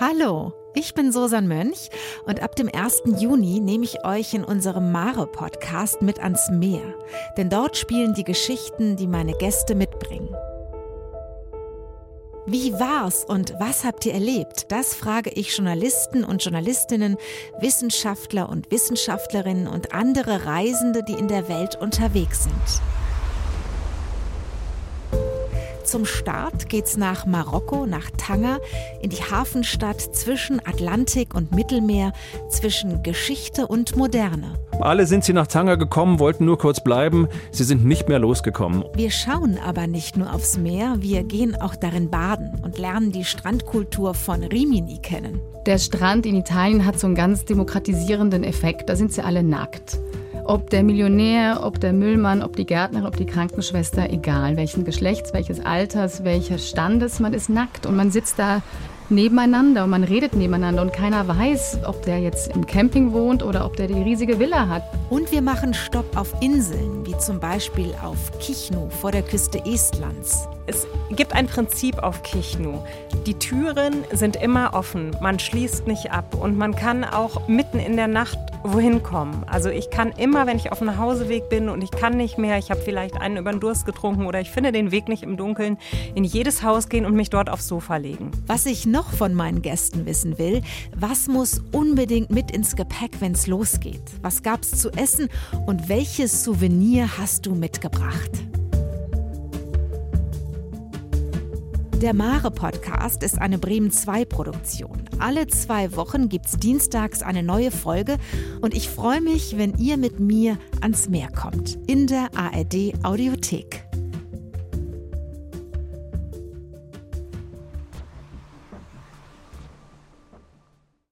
Hallo, ich bin Susan Mönch und ab dem 1. Juni nehme ich euch in unserem Mare-Podcast mit ans Meer. Denn dort spielen die Geschichten, die meine Gäste mitbringen. Wie war's und was habt ihr erlebt? Das frage ich Journalisten und Journalistinnen, Wissenschaftler und Wissenschaftlerinnen und andere Reisende, die in der Welt unterwegs sind. Zum Start geht's nach Marokko, nach Tanger, in die Hafenstadt zwischen Atlantik und Mittelmeer, zwischen Geschichte und Moderne. Alle sind sie nach Tanger gekommen, wollten nur kurz bleiben. Sie sind nicht mehr losgekommen. Wir schauen aber nicht nur aufs Meer, wir gehen auch darin baden und lernen die Strandkultur von Rimini kennen. Der Strand in Italien hat so einen ganz demokratisierenden Effekt. Da sind sie alle nackt. Ob der Millionär, ob der Müllmann, ob die Gärtnerin, ob die Krankenschwester, egal welchen Geschlechts, welches Alters, welches Standes, man ist nackt und man sitzt da nebeneinander und man redet nebeneinander und keiner weiß, ob der jetzt im Camping wohnt oder ob der die riesige Villa hat. Und wir machen Stopp auf Inseln, wie zum Beispiel auf Kichnu vor der Küste Estlands. Es gibt ein Prinzip auf Kichnu. Die Türen sind immer offen, man schließt nicht ab und man kann auch mitten in der Nacht wohin kommen. Also ich kann immer, wenn ich auf dem Hauseweg bin und ich kann nicht mehr, ich habe vielleicht einen über den Durst getrunken oder ich finde den Weg nicht im Dunkeln, in jedes Haus gehen und mich dort aufs Sofa legen. Was ich noch von meinen Gästen wissen will, was muss unbedingt mit ins Gepäck, wenn es losgeht? Was gab's zu essen und welches Souvenir hast du mitgebracht? Der Mare Podcast ist eine Bremen 2 Produktion. Alle zwei Wochen gibt's dienstags eine neue Folge und ich freue mich, wenn ihr mit mir ans Meer kommt. In der ARD Audiothek.